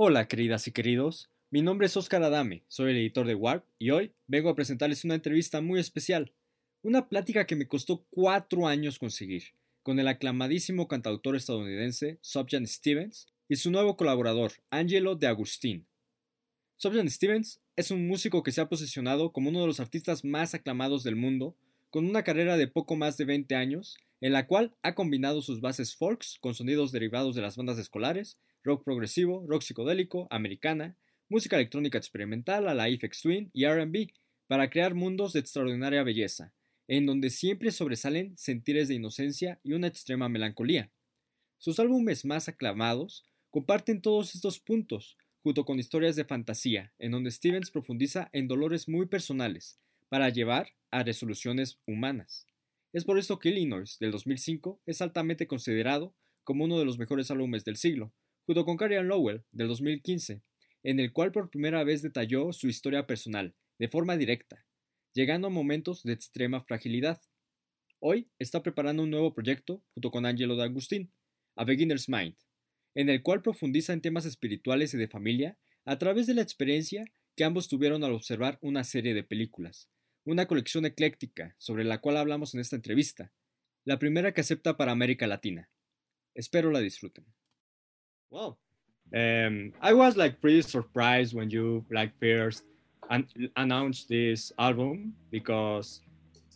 Hola queridas y queridos, mi nombre es Oscar Adame, soy el editor de Warp y hoy vengo a presentarles una entrevista muy especial, una plática que me costó cuatro años conseguir, con el aclamadísimo cantautor estadounidense Subjan Stevens y su nuevo colaborador, Angelo de Agustín. Subjan Stevens es un músico que se ha posicionado como uno de los artistas más aclamados del mundo, con una carrera de poco más de 20 años, en la cual ha combinado sus bases folks con sonidos derivados de las bandas escolares rock progresivo, rock psicodélico, americana, música electrónica experimental a la Ifex Twin y RB, para crear mundos de extraordinaria belleza, en donde siempre sobresalen sentires de inocencia y una extrema melancolía. Sus álbumes más aclamados comparten todos estos puntos, junto con historias de fantasía, en donde Stevens profundiza en dolores muy personales, para llevar a resoluciones humanas. Es por esto que Illinois del 2005 es altamente considerado como uno de los mejores álbumes del siglo, junto con Carrie Lowell, del 2015, en el cual por primera vez detalló su historia personal, de forma directa, llegando a momentos de extrema fragilidad. Hoy está preparando un nuevo proyecto junto con Angelo de Agustín, A Beginner's Mind, en el cual profundiza en temas espirituales y de familia a través de la experiencia que ambos tuvieron al observar una serie de películas, una colección ecléctica sobre la cual hablamos en esta entrevista, la primera que acepta para América Latina. Espero la disfruten. Well, um, I was like pretty surprised when you like first an- announced this album because,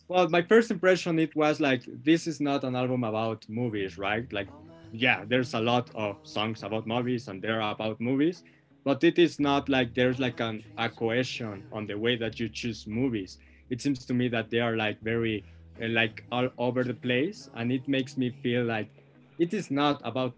well, my first impression it was like this is not an album about movies, right? Like, yeah, there's a lot of songs about movies and they're about movies, but it is not like there's like an, a cohesion on the way that you choose movies. It seems to me that they are like very uh, like all over the place, and it makes me feel like it is not about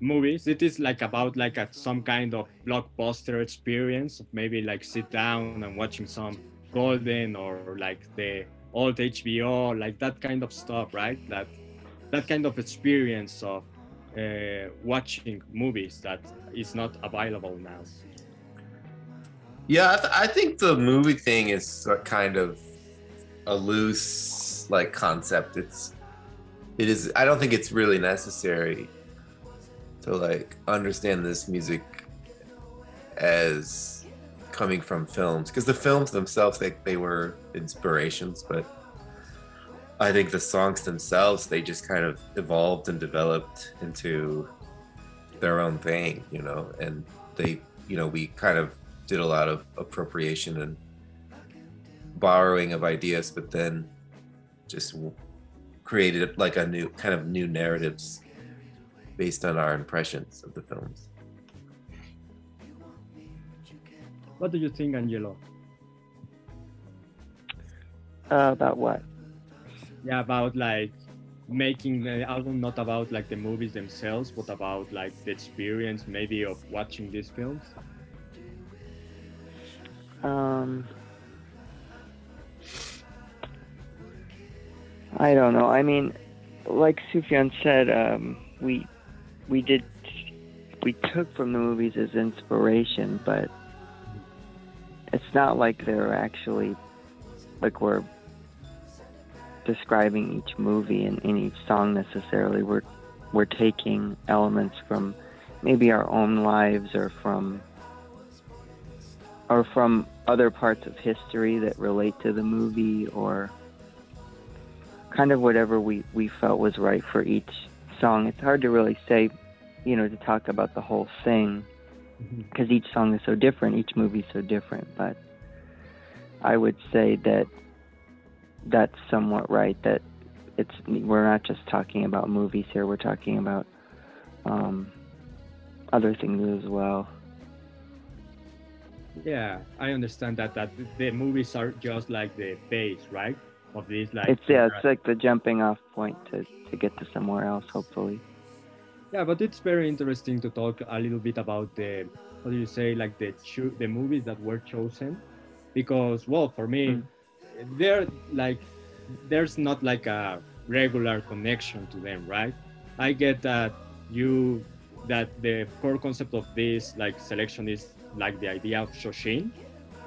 movies it is like about like a, some kind of blockbuster experience. Maybe like sit down and watching some golden or like the old hbo like that kind of stuff right? That that kind of experience of uh, watching movies that is not available now. Yeah I, th- I think the movie thing is kind of a loose like concept. It's it is i don't think it's really necessary to like understand this music as coming from films because the films themselves they, they were inspirations but i think the songs themselves they just kind of evolved and developed into their own thing you know? And they you know we kind of did a lot of appropriation and borrowing of ideas but then just created like a new kind of new narratives based on our impressions of the films. What do you think, Angelo? Uh, about what? Yeah, about like making the album not about like the movies themselves, but about like the experience maybe of watching these films. Um, I don't know. I mean, like Sufjan said, um, we we did we took from the movies as inspiration, but it's not like they're actually like we're describing each movie and in each song necessarily. We're we're taking elements from maybe our own lives or from or from other parts of history that relate to the movie or kind of whatever we, we felt was right for each song. It's hard to really say, you know, to talk about the whole thing because mm-hmm. each song is so different, each movie is so different. But I would say that that's somewhat right. That it's we're not just talking about movies here. We're talking about um, other things as well. Yeah, I understand that that the movies are just like the base, right? Of these like it's yeah, it's like the jumping off point to to get to somewhere else, hopefully. Yeah, but it's very interesting to talk a little bit about the how do you say like the cho- the movies that were chosen, because well, for me, mm. they're like there's not like a regular connection to them, right? I get that you that the core concept of this like selection is like the idea of Shoshin,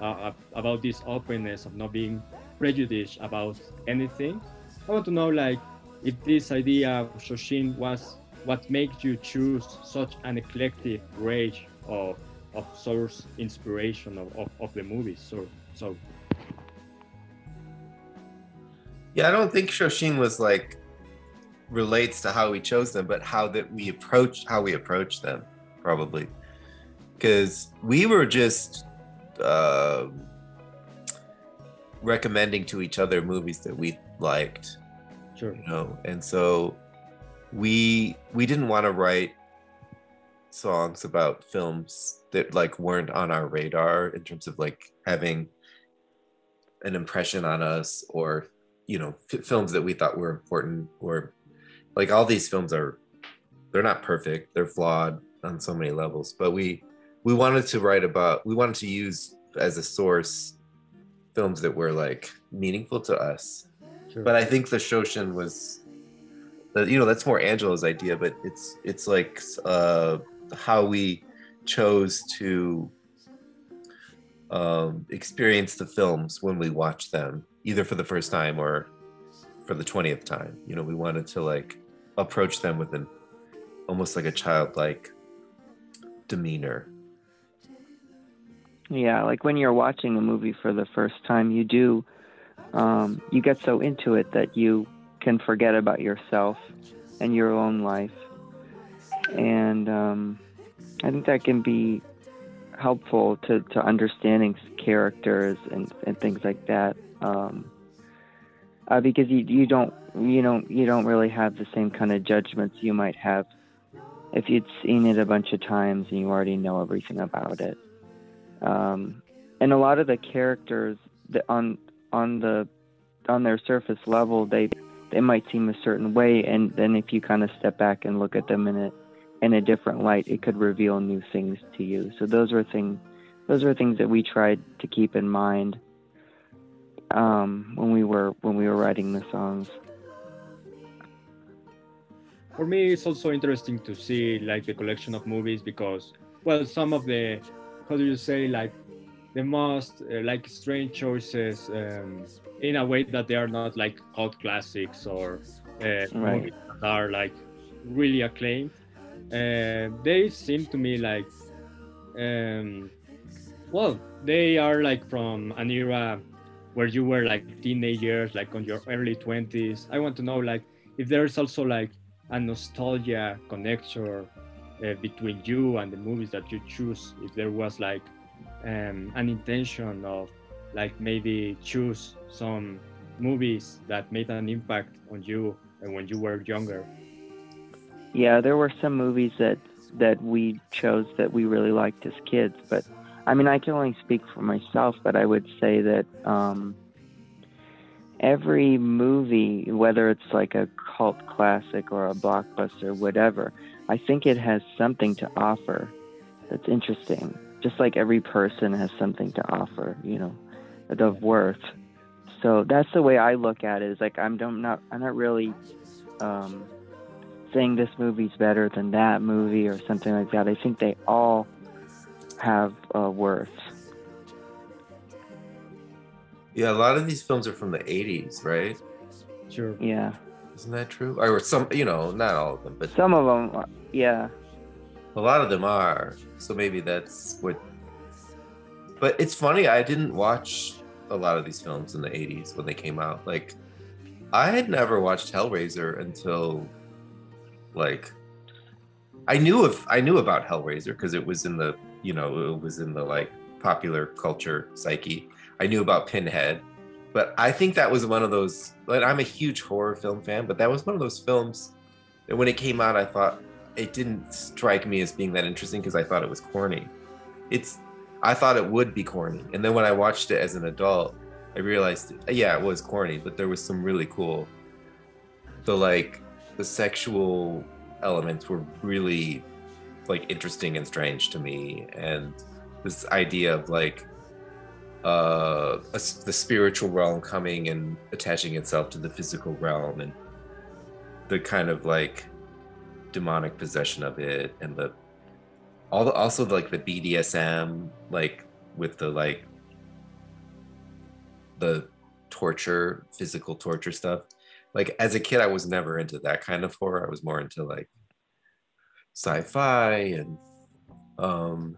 uh, about this openness of not being prejudiced about anything. I want to know like if this idea of Shoshin was what makes you choose such an eclectic range of of source inspiration of, of, of the movies. So so Yeah, I don't think Shoshin was like relates to how we chose them, but how that we approach how we approach them, probably. Because we were just uh, recommending to each other movies that we liked, sure. you know, and so we we didn't want to write songs about films that like weren't on our radar in terms of like having an impression on us or you know f- films that we thought were important or like all these films are they're not perfect they're flawed on so many levels but we we wanted to write about we wanted to use as a source films that were like meaningful to us Sure. but i think the shoshin was you know that's more Angelo's idea but it's it's like uh how we chose to um experience the films when we watch them either for the first time or for the 20th time. You know we wanted to like approach them with an almost like a childlike demeanor. Yeah, like when you're watching a movie for the first time, you do, um, you get so into it that you can forget about yourself and your own life. And um, I think that can be helpful to, to understanding characters and, and things like that. Um, uh, because you, you don't you don't you don't really have the same kind of judgments you might have if you'd seen it a bunch of times and you already know everything about it um, and a lot of the characters on on the on their surface level they they might seem a certain way and then if you kind of step back and look at them in a in a different light it could reveal new things to you. So those are things those are things that we tried to keep in mind um, when we were when we were writing the songs. For me it's also interesting to see like the collection of movies because well some of the how do you say like the most uh, like strange choices um, in a way that they are not like cult classics or uh, Right. are like really acclaimed uh, they seem to me like um, well they are like from an era where you were like teenagers like on your early 20s i want to know like if there's also like a nostalgia connection uh, between you and the movies that you choose if there was like um, an intention of like maybe choose some movies that made an impact on you when you were younger Yeah, there were some movies that that we chose that we really liked as kids, but I mean, I can only speak for myself, but I would say that um, every movie, whether it's like a cult classic or a blockbuster, whatever, I think it has something to offer that's interesting. Just like every person has something to offer, you know, of worth. So that's the way I look at it. Is like I'm don't not I'm not really um, saying this movie's better than that movie or something like that. I think they all have uh, worth. yeah a lot of these films are from the 80s right sure Yeah, isn't that true or some you know not all of them but some of them. uh, Yeah, A lot of them are. So maybe that's what. But it's funny, I didn't watch a lot of these films in the 80s when they came out. Like, I had never watched Hellraiser until, like, I knew of I knew about Hellraiser because it was in the you know it was in the like popular culture psyche. I knew about Pinhead, but I think that was one of those. Like, I'm a huge horror film fan, but that was one of those films that when it came out, I thought it didn't strike me as being that interesting because I thought it was corny. It's I thought it would be corny, and then when I watched it as an adult, I realized yeah, it was corny, but there was some really cool. The like the sexual elements were really like interesting and strange to me, and this idea of like uh a the spiritual realm coming and attaching itself to the physical realm and the kind of like demonic possession of it and the all the also like the BDSM like with the like the torture physical torture stuff. Like as a kid I was never into that kind of horror. I was more into like sci-fi and um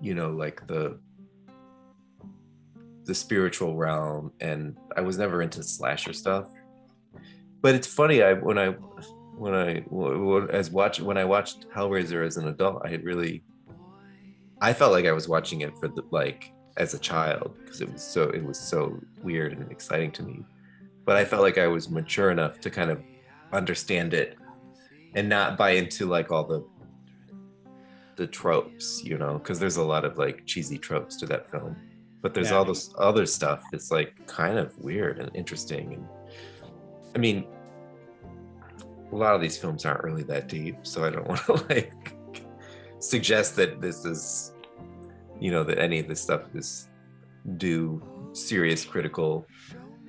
you know, like the the spiritual realm, and I was never into slasher stuff. But it's funny, I when I when I as watch when I watched Hellraiser as an adult, I had really I felt like I was watching it for the like as a child because it was so it was so weird and exciting to me. But I felt like I was mature enough to kind of understand it and not buy into like all the the tropes, you know, because there's a lot of like cheesy tropes to that film. But there's Yeah. all this other stuff that's like kind of weird and interesting. And I mean, a lot of these films aren't really that deep, so I don't want to like suggest that this is, you know, that any of this stuff is do serious critical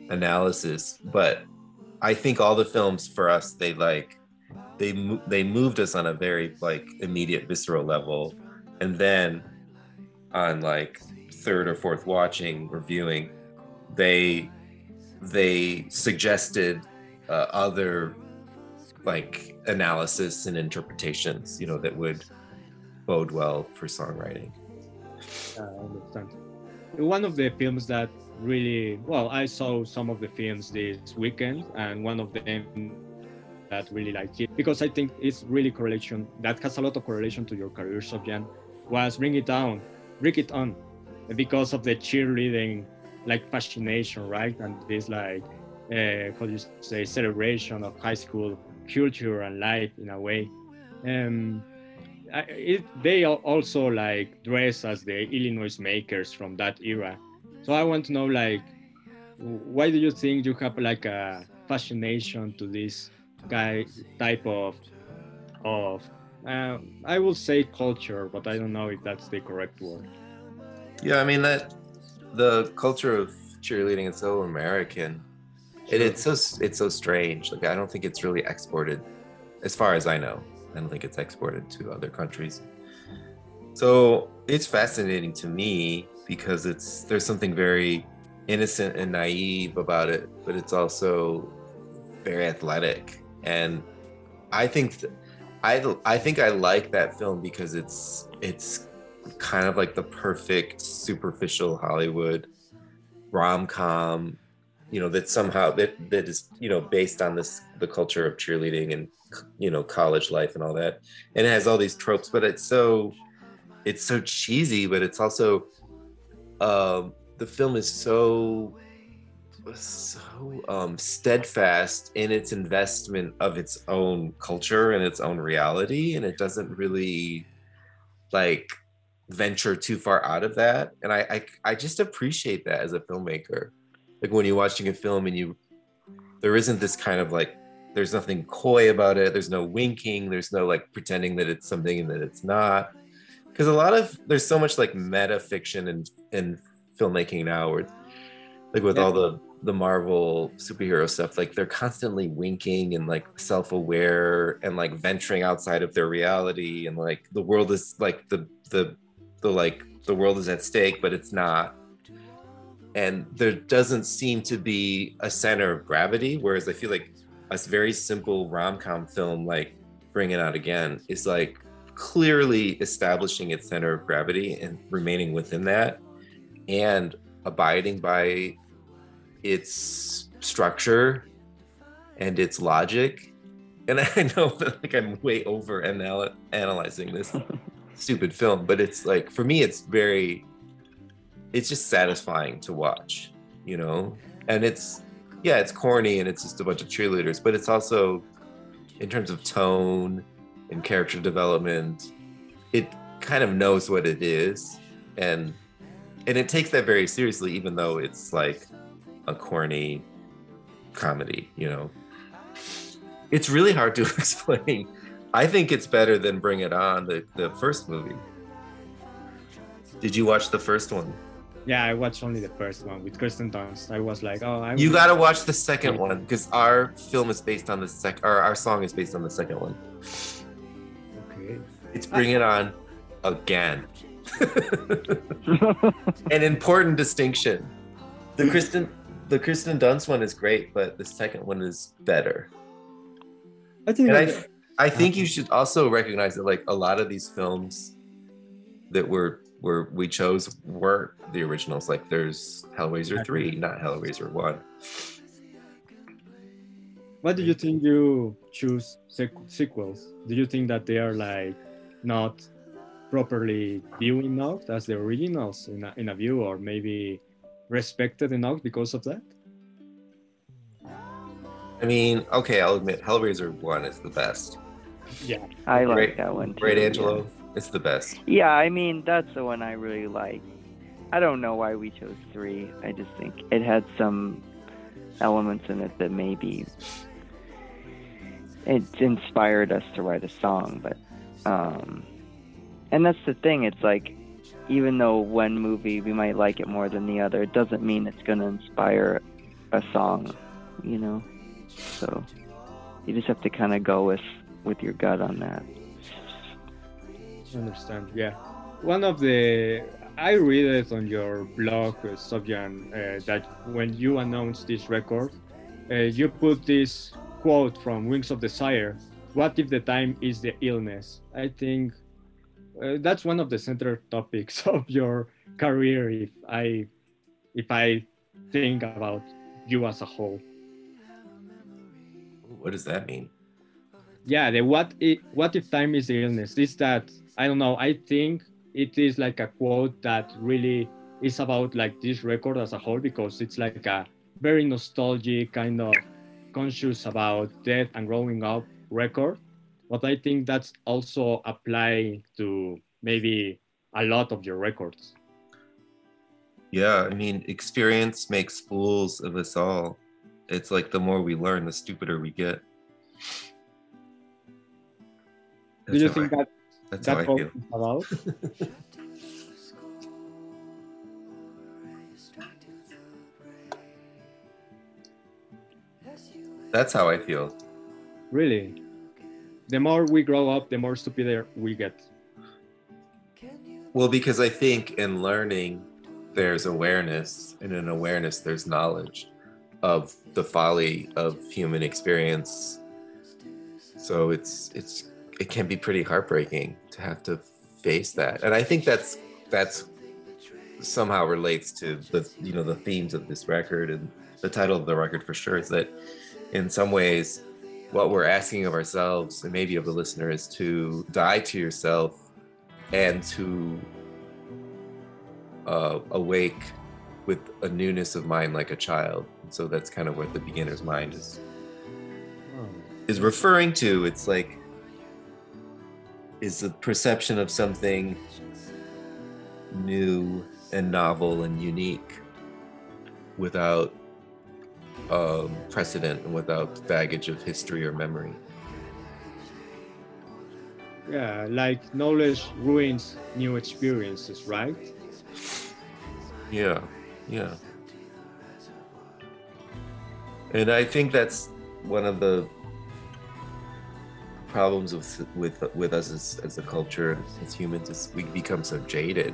analysis. But I think all the films for us, they like they mo- they moved us on a very like immediate visceral level and then on like third or fourth watching reviewing, they they suggested uh, other like analysis and interpretations you know that would bode well for songwriting I understand. One of the films that really well, I saw some of the films this weekend, and one of them that really liked it because I think it's really correlation that has a lot of correlation to your career, Sufjan, was Bring It Down, Bring It On, because of the cheerleading like fascination, right? And this like uh, how do you say celebration of high school culture and life in a way. Um, it, they also like dress as the Illinoisemakers from that era. So I want to know like why do you think you have like a fascination to this guy type of of uh, I will say culture, but I don't know if that's the correct word. yeah i mean that the culture of cheerleading is so american it, it's so it's so strange. Like i don't think it's really exported as far as i know. I don't think it's exported to other countries. So it's fascinating to me because it's there's something very innocent and naive about it but it's also very athletic. And i think th- i i think i like that film because it's it's kind of like the perfect superficial hollywood rom-com you know that somehow that that is you know based on this the culture of cheerleading and you know college life and all that. And it has all these tropes but it's so it's so cheesy but it's also um the film is so so um steadfast in its investment of its own culture and its own reality. And it doesn't really like venture too far out of that. And I, I i just appreciate that as a filmmaker like when you're watching a film and you there isn't this kind of like there's nothing coy about it there's no winking there's no like pretending that it's something and that it's not because a lot of there's so much like meta fiction and in filmmaking now where like with Yeah. all the the marvel superhero stuff like they're constantly winking and like self-aware and like venturing outside of their reality and like the world is like the the the like the world is at stake but it's not and there doesn't seem to be a center of gravity whereas i feel like a very simple rom-com film like Bring It On Again is like clearly establishing its center of gravity and remaining within that and abiding by its structure and its logic. And i know that like i'm way over anal- analyzing this stupid film but it's like for me it's very it's just satisfying to watch you know? And it's yeah it's corny and it's just a bunch of cheerleaders but it's also in terms of tone and character development it kind of knows what it is. And and it takes that very seriously even though it's like a corny comedy you know? It's really hard to explain. I think it's better than bring it on the, the first movie. Did you watch the first one Yeah, I watched only the first one with Kirsten Dunst. I was like, oh, I you gotta watch the second one because our film is based on the second or our song is based on the second one okay. it's bring it on again an important distinction the kirsten the kirsten dunst one is great but the second one is better I think and I, I think you should also recognize that like a lot of these films that were were we chose weren't the originals. Like there's Hellraiser three, not Hellraiser one. What do you think you choose sequ- sequels? Do you think that they are like not properly viewed enough as the originals in a, in a view, or maybe respected enough because of that? I mean, okay, I'll admit Hellraiser one is the best. Yeah, I like Right- that one too. Angelo. yeah. It's the best. Yeah, I mean that's the one I really like. I don't know why we chose three. I just think it had some elements in it that maybe it inspired us to write a song, but um and that's the thing, it's like even though one movie we might like it more than the other, it doesn't mean it's gonna inspire a song, you know? So you just have to kinda go with with your gut on that. I understand. Yeah, one of the I read it on your blog, uh, Sufjan, uh, that when you announced this record, uh, you put this quote from Wings of Desire. What if the time is the illness? I think uh, that's one of the central topics of your career. If I, if I think about you as a whole. What does that mean? yeah the what if, what if time is the illness is that i don't know i think it is like a quote that really is about like this record as a whole because it's like a very nostalgic kind of conscious about death and growing up record but i think that's also apply to maybe a lot of your records Yeah, I mean, experience makes fools of us all. It's like the more we learn, the stupider we get. do you think I- that that's how I feel. about That's how I feel. really the more we grow up the more stupider we get Well, because I think in learning, there's awareness, and in awareness, there's knowledge of the folly of human experience. So it's it's it can be pretty heartbreaking to have to face that, and I think that's that's somehow relates to the you know the themes of this record and the title of the record for sure is that in some ways what we're asking of ourselves and maybe of the listener is to die to yourself and to uh, awake with a newness of mind like a child. So that's kind of what the beginner's mind is is referring to. It's like is the perception of something new and novel and unique without um, precedent and without baggage of history or memory. Yeah, like knowledge ruins new experiences, right? Yeah, yeah. And I think that's one of the problems with with with us as, as a culture as humans is we become so jaded.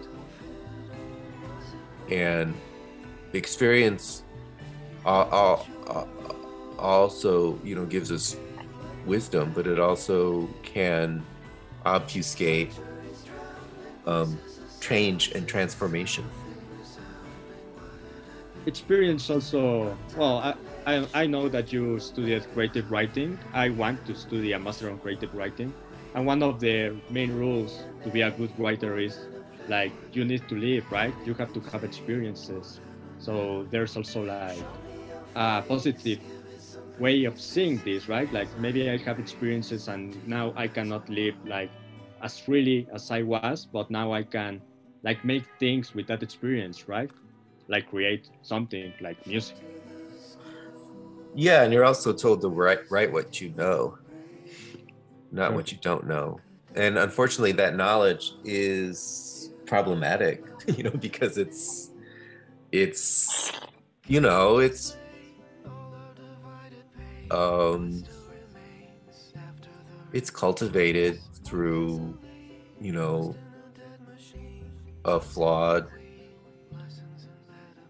And experience al- al- al- also, you know, gives us wisdom, but it also can obfuscate um, change and transformation. experience also well I, I i know that you studied creative writing. I want to study a master on creative writing. And one of the main rules to be a good writer is like you need to live right? You have to have experiences. So there's also like a positive way of seeing this right? Like maybe i have experiences and now i cannot live like as freely as i was but now i can like make things with that experience right? Like create something like music. Yeah, and you're also told to write write what you know, not what you don't know. And unfortunately, that knowledge is problematic, you know, because it's it's you know it's um it's cultivated through you know a flawed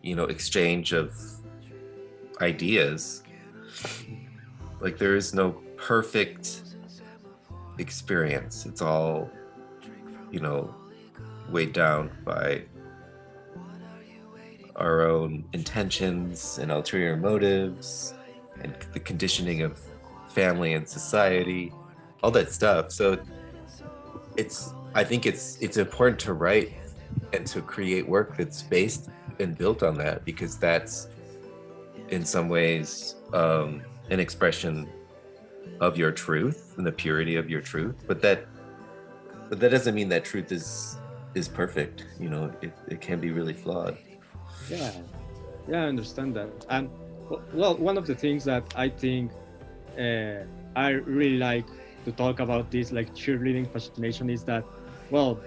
you know exchange of ideas like there is no perfect experience. It's all you know weighed down by our own intentions and ulterior motives and the conditioning of family and society all that stuff. So it's i think it's it's important to write and to create work that's based and built on that because that's in some ways um, an expression of your truth and the purity of your truth but that but that doesn't mean that truth is is perfect you know it, it can be really flawed. Yeah. Yeah i understand that. And well one of the things that i think uh, i really like to talk about this like cheerleading fascination is that well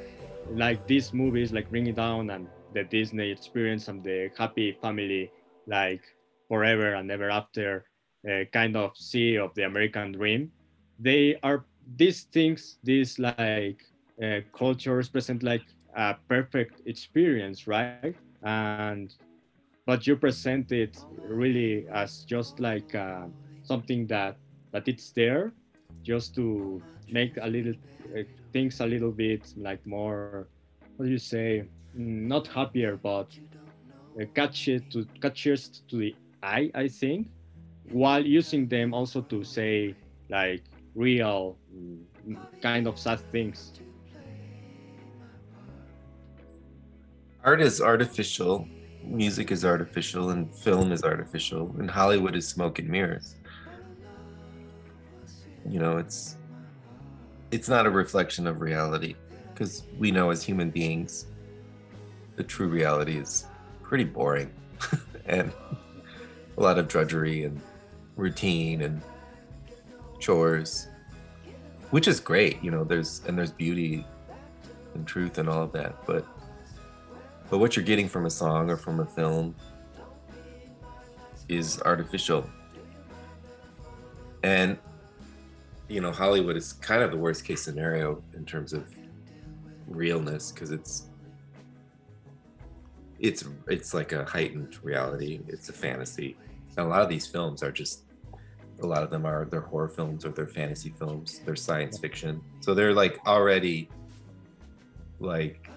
like these movies like bring it down and the disney experience and the happy family like forever and ever after uh, kind of sea of the american dream. They are these things these like uh, cultures present like a perfect experience right? And but you present it really as just like uh, something that that it's there just to make a little uh, things a little bit like more what do you say? Mm, not happier but uh, catch it to catches to the eye i think while using them also to say like real mm, kind of sad things. Art is artificial. Music is artificial and film is artificial and hollywood is smoke and mirrors. You know it's it's not a reflection of reality because we know as human beings the true reality is pretty boring. And a lot of drudgery and routine and chores which is great you know there's and there's beauty and truth and all of that but but what you're getting from a song or from a film is artificial. And you know hollywood is kind of the worst case scenario in terms of realness because it's it's it's like a heightened reality. It's a fantasy a lot of these films are just a lot of them are they're horror films or they're fantasy films they're science fiction. So they're like already like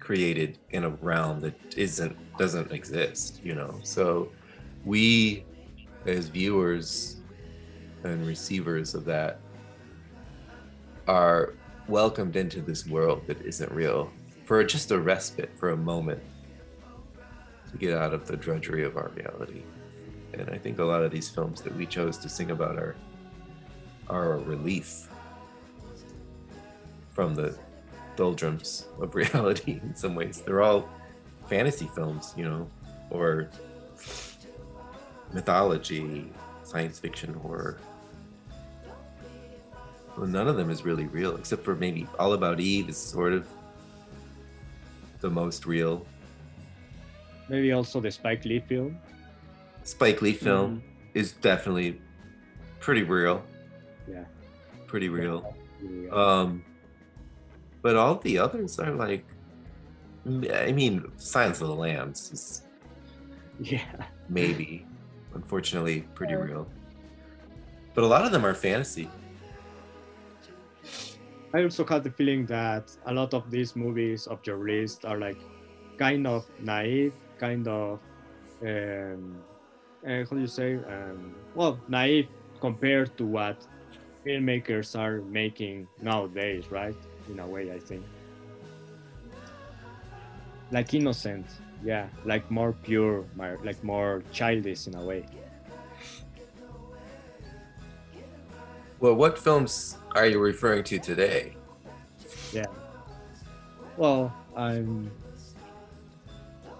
created in a realm that isn't doesn't exist you know? So we as viewers and receivers of that are welcomed into this world that isn't real for just a respite for a moment to get out of the drudgery of our reality and i think a lot of these films that we chose to sing about are are a relief from the doldrums of reality in some ways they're all fantasy films you know or mythology, science fiction, horror. Well, none of them is really real, except for maybe All About Eve is sort of the most real. Maybe also the Spike Lee film. Spike Lee film mm is definitely pretty real. Yeah. Pretty real. Yeah. Um, but all the others are like, I mean, Silence of the Lambs is. Yeah. Maybe unfortunately pretty real. But a lot of them are fantasy. I also had the feeling that a lot of these movies of your list are like kind of naive, kind of um, uh, how do you say? Um, well, naive compared to what filmmakers are making nowadays, right? In a way, I think. Like innocent yeah like more pure like more childish in a way well what films are you referring to today yeah well i'm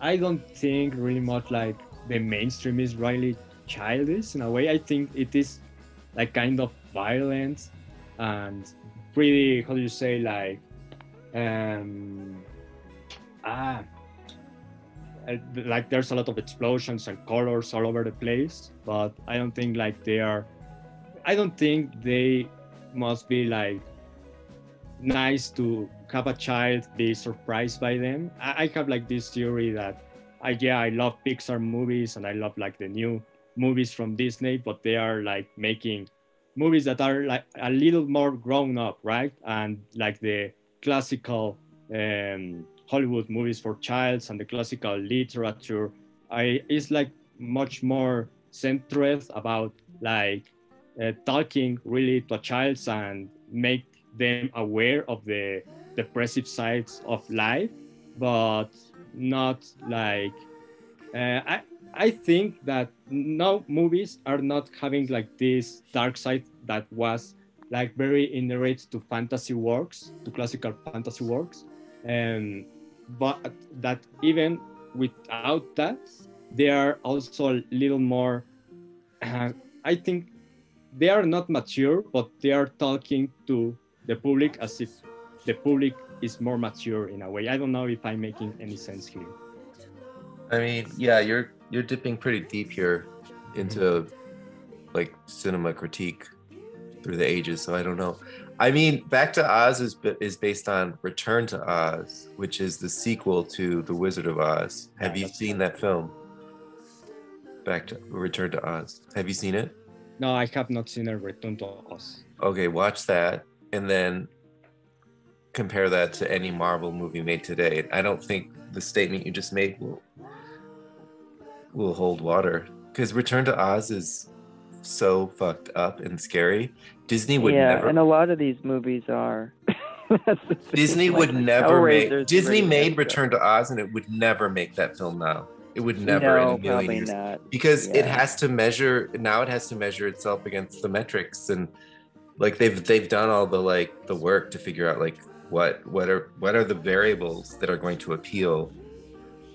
i don't think really much like the mainstream is really childish in a way. I think it is like kind of violent and pretty how do you say like um ah uh, like there's a lot of explosions and colors all over the place but i don't think like they are i don't think they must be like nice to have a child be surprised by them i, I have like this theory that I, yeah i love pixar movies and i love like the new movies from disney but they are like making movies that are like a little more grown up, right? And like the classical um, Hollywood movies for childs and the classical literature, I is like much more centered about like uh, talking really to a child and make them aware of the depressive sides of life, but not like uh, I I think that now movies are not having like this dark side that was like very inherent to fantasy works, to classical fantasy works, and but that even without that, they are also a little more. Uh, I think they are not mature, but they are talking to the public as if the public is more mature in a way. I don't know if I'm making any sense here. I mean, yeah, you're you're dipping pretty deep here into like cinema critique through the ages. So I don't know. I mean, Back to Oz is is based on Return to Oz, which is the sequel to The Wizard of Oz. Have you seen that film? Back to Return to Oz. Have you seen it? No, I have not seen a Return to Oz. Okay, watch that and then compare that to any Marvel movie made today. I don't think the statement you just made will will hold water because Return to Oz is so fucked up and scary. Disney would yeah, never. and a lot of these movies are. Disney Like, would never make. Disney made Return to Oz, and it would never make that film now. It would never no, in a million years not. because it has to measure now. It has to measure itself against the metrics and like they've they've done all the like the work to figure out like what what are what are the variables that are going to appeal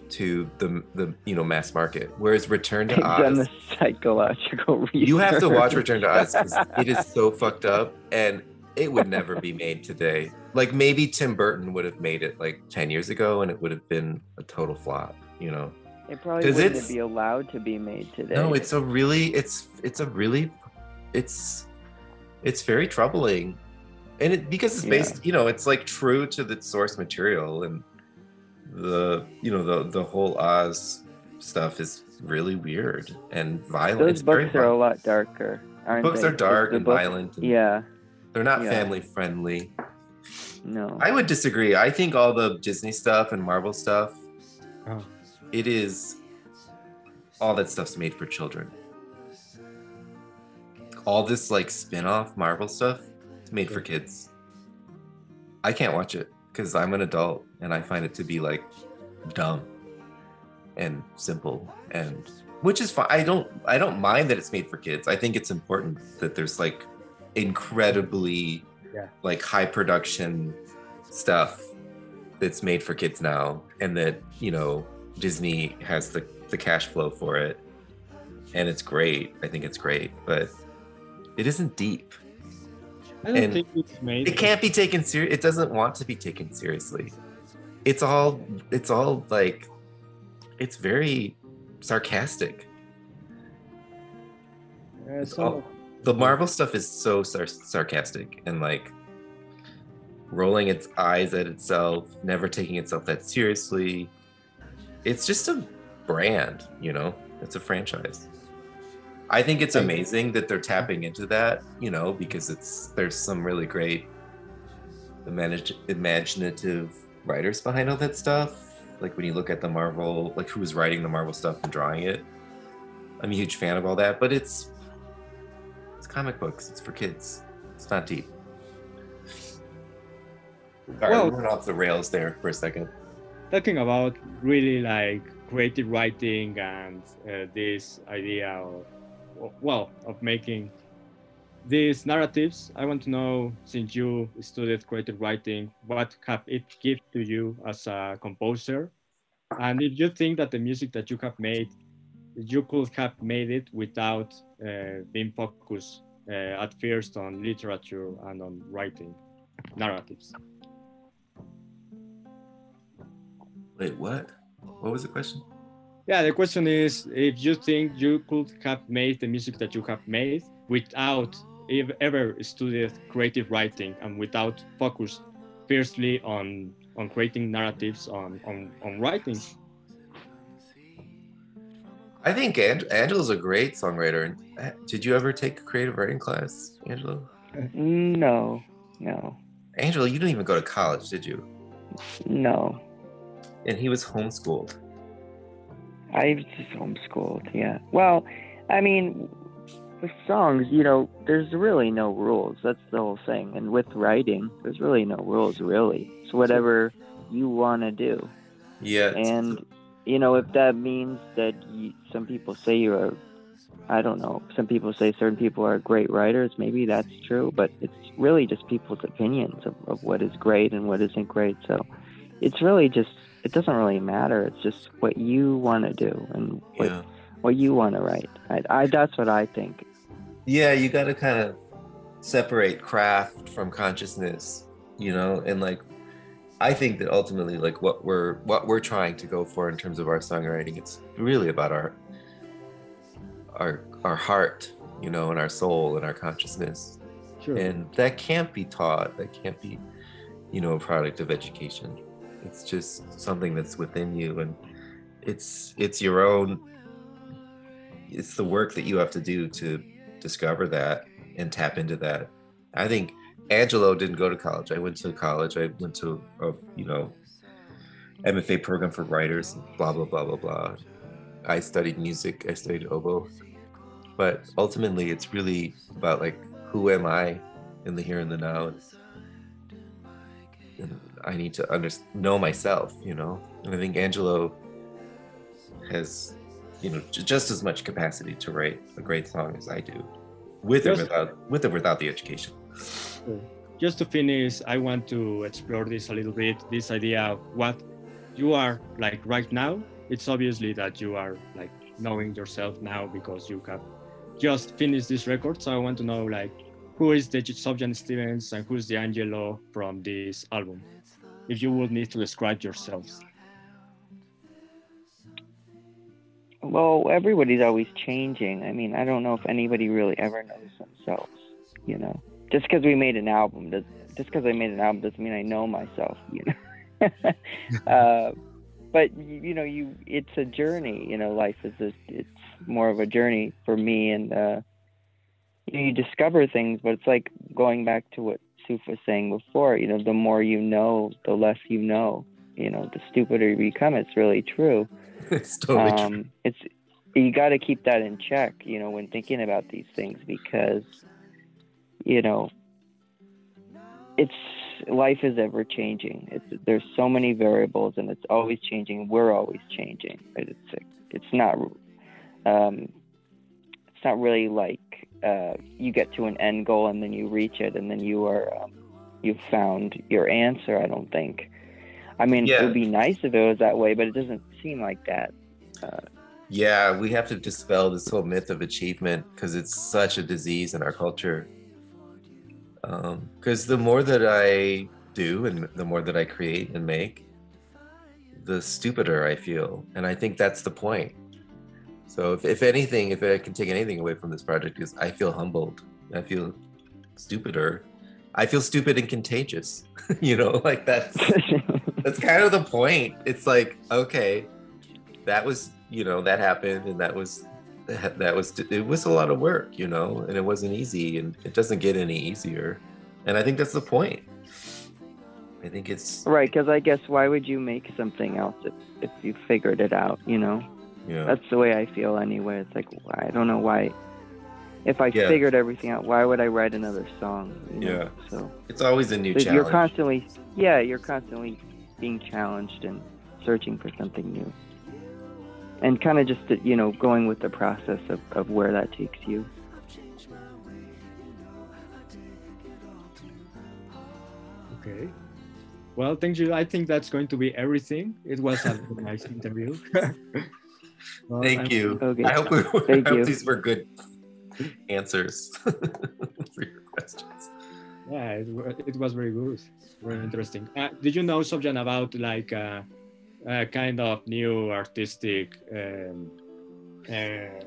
to the the you know mass market. Whereas Return to done Oz, the psychological research. you have to watch Return to Oz because it is so fucked up and it would never be made today. Like maybe Tim Burton would have made it like 10 years ago and it would have been a total flop, you know. It probably wouldn't be allowed to be made today. No, it's a really it's it's a really it's it's very troubling. And it because it's based, you know, it's like true to the source material and the you know the the whole Oz stuff is really weird and violent. Those It's books are a lot darker, aren't books they? are dark and book- violent. And Yeah, They're not yeah. family friendly. no. I would disagree. I think all the Disney stuff and Marvel stuff, Oh. it is all that stuff's made for children. All this like spin-off Marvel stuff, it's made for kids. I can't watch it because I'm an adult and I find it to be like dumb and simple and which is fine. I don't I don't mind that it's made for kids. I think it's important that there's like incredibly Yeah. like high production stuff that's made for kids now and that you know disney has the the cash flow for it and it's great i think it's great but it isn't deep I don't And think it's made. it can't be taken serious it doesn't want to be taken seriously. It's all it's all like it's very sarcastic. It's all- the marvel stuff is so sar- sarcastic and like rolling its eyes at itself never taking itself that seriously. It's just a brand you know? It's a franchise i think it's amazing that they're tapping into that you know because it's there's some really great imagine, imaginative writers behind all that stuff. Like when you look at the marvel like who was writing the marvel stuff and drawing it i'm a huge fan of all that but it's it's comic books. It's for kids. It's not deep. Sorry, Well- we went off the rails there for a second. talking about really like creative writing and uh, this idea of well of making these narratives i want to know since you studied creative writing what have it give to you as a composer and if you think that the music that you have made you could have made it without uh, being focused uh, at first on literature and on writing narratives Wait, what? What was the question? Yeah, the question is if you think you could have made the music that you have made without ever studied creative writing and without focus firstly on on creating narratives on on, on writing. I think Ang- Angelo's a great songwriter. Uh, Did you ever take a creative writing class, Angelo? No, no, Angelo, you didn't even go to college, did you? no. And he was homeschooled. I was just homeschooled. Yeah. Well, I mean, with songs, you know, there's really no rules. That's the whole thing. And with writing, there's really no rules, really. So whatever you want to do. Yeah. And you know, if that means that you, some people say you're I don't know, some people say certain people are great writers. Maybe that's true, but it's really just people's opinions of, of what is great and what isn't great. So it's really just, it doesn't really matter. It's just what you want to do and what, yeah. what you want to write. I, I, that's what I think. yeah you got to kind of separate craft from consciousness you know and like i think that ultimately like what we're what we're trying to go for in terms of our songwriting it's really about our our our heart you know and our soul and our consciousness Sure. and that can't be taught that can't be you know a product of education it's just something that's within you and it's it's your own it's the work that you have to do to discover that and tap into that. I think angelo didn't go to college. I went to college. I went to a you know mfa program for writers blah blah blah blah blah. I studied music. I studied oboe. But ultimately it's really about like who am i in the here and the now? And, and i need to under, know myself you know and i think angelo has you know j- just as much capacity to write a great song as i do with or without with or without the education mm. Just to finish, I want to explore this a little bit. This idea of what you are like right now. It's obviously that you are like knowing yourself now because you have just finished this record. So I want to know like who is the Sufjan Stevens and who's the Angelo from this album. If you would need to describe yourselves. Well, everybody's always changing. I mean, I don't know if anybody really ever knows themselves. You know, just because we made an album, does, just because I made an album doesn't mean I know myself. You know, uh, but you, know, you it's a journey. You know, life is a, it's more of a journey for me, and uh, you, know, you discover things. But it's like going back to what Suf was saying before. You know, the more you know, the less you know. You know, the stupider you become. It's really true it's totally true. um, it's you got to keep that in check, you know, when thinking about these things because, you know, it's life is ever changing. It's there's so many variables and it's always changing. We're always changing. It's it's not um, it's not really like uh, you get to an end goal and then you reach it and then you are um, you've found your answer. I don't think. I mean, it would be nice if it was that way, but it doesn't seem like that. Yeah, we have to dispel this whole myth of achievement because it's such a disease in our culture. Because the more that I do and the more that I create and make, the stupider I feel. And I think that's the point. So, if, if anything, if I can take anything away from this project, is I feel humbled. I feel stupider. I feel stupid and contagious. you know, like that's that's kind of the point. It's like, okay, that was, you know, that happened and that was that that was it was a lot of work, you know, and it wasn't easy and it doesn't get any easier. And I think that's the point. I think it's right, because I guess why would you make something else if, if you figured it out, you know? Yeah. That's the way I feel anyway. It's like, I don't know why. If I Yeah. figured everything out, why would I write another song? You know? Yeah. So It's always a new challenge. you're constantly, yeah, you're constantly being challenged and searching for something new. And kind of just, you know, going with the process of, of where that takes you. Okay. Well, thank you. I think that's going to be everything. It was a nice interview. Well, Thank I'm- you. Okay. I hope, we, Thank I hope you. these were good answers for your questions. Yeah, it, it was very good, very interesting. Uh, did you know something about like uh, a kind of new artistic, um, uh,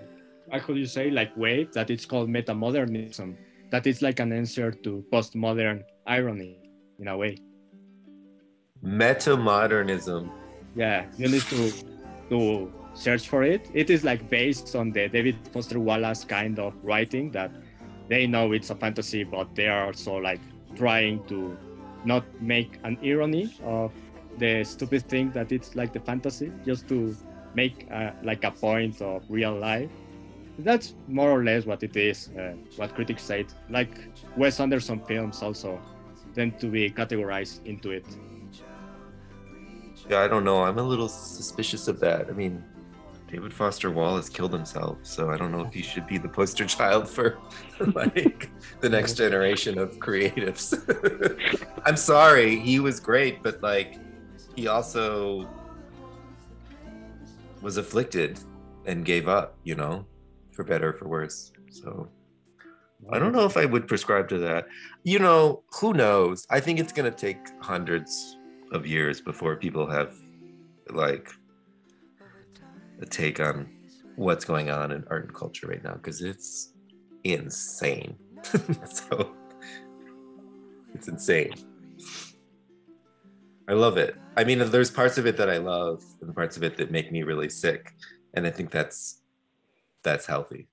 how could you say, like wave that it's called metamodernism? That it's like an answer to postmodern irony in a way. Metamodernism. Yeah, you need to to search for it. It is like based on the David Foster Wallace kind of writing that they know it's a fantasy, but they are also like trying to not make an irony of the stupid thing that it's like the fantasy, just to make uh, like a point of real life. That's more or less what it is, uh, what critics say. Like Wes Anderson films also tend to be categorized into it. Yeah, I don't know. I'm a little suspicious of that. I mean, David Foster Wallace killed himself, so I don't know if he should be the poster child for like the next generation of creatives. I'm sorry, he was great, but like he also was afflicted and gave up, you know, for better or for worse. So I don't know if I would prescribe to that. You know, who knows? I think it's going to take hundreds of years before people have like a take on what's going on in art and culture right now because it's insane. so it's insane. I love it. I mean, there's parts of it that I love and parts of it that make me really sick. And I think that's that's healthy.